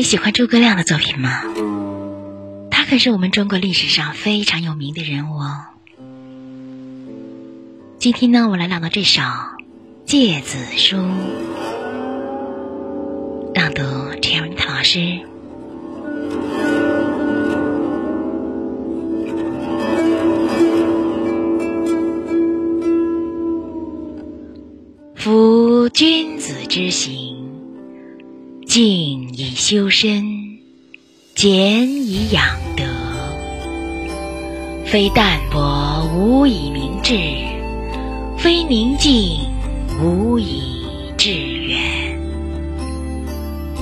你喜欢诸葛亮的作品吗？他可是我们中国历史上非常有名的人物哦。今天呢，我来朗读这首《诫子书》，朗读 Cherry 老师。夫君子之行。静以修身，俭以养德。非淡泊无以明志，非宁静无以致远。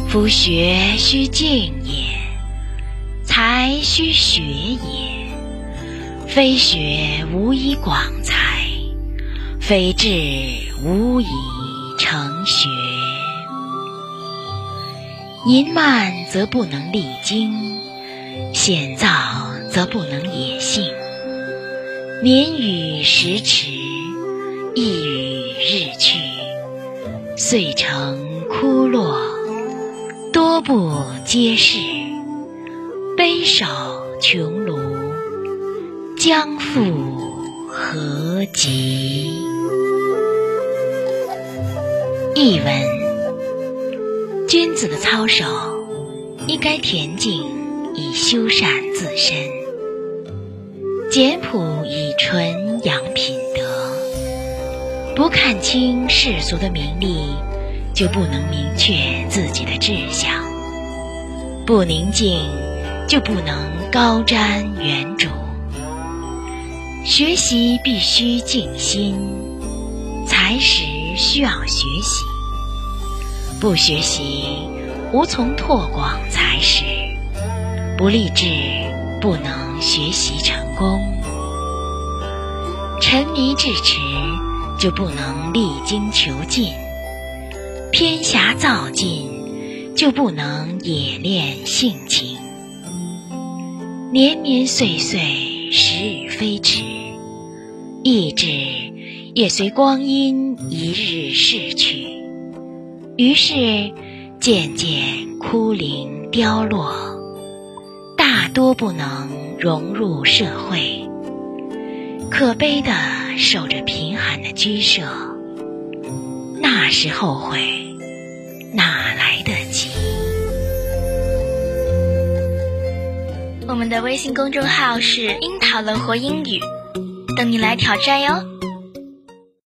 夫学须静也，才须学也。非学无以广才，非志无以成学。淫慢则不能励精，险躁则不能野性。年与时驰，意与日去，遂成枯落，多不接世。悲守穷庐，将复何及？译文。君子的操守应该恬静以修善自身，简朴以纯养品德。不看清世俗的名利，就不能明确自己的志向；不宁静，就不能高瞻远瞩。学习必须静心，才识需要学习。不学习，无从拓广才识；不立志，不能学习成功。沉迷至迟，就不能励精求进；偏狭躁进，就不能冶炼性情。年年岁岁，时日飞驰，意志也随光阴一日逝去。于是，渐渐枯零凋落，大多不能融入社会，可悲的守着贫寒的居舍。那时后悔，哪来得及？我们的微信公众号是“樱桃乐活英语”，等你来挑战哟。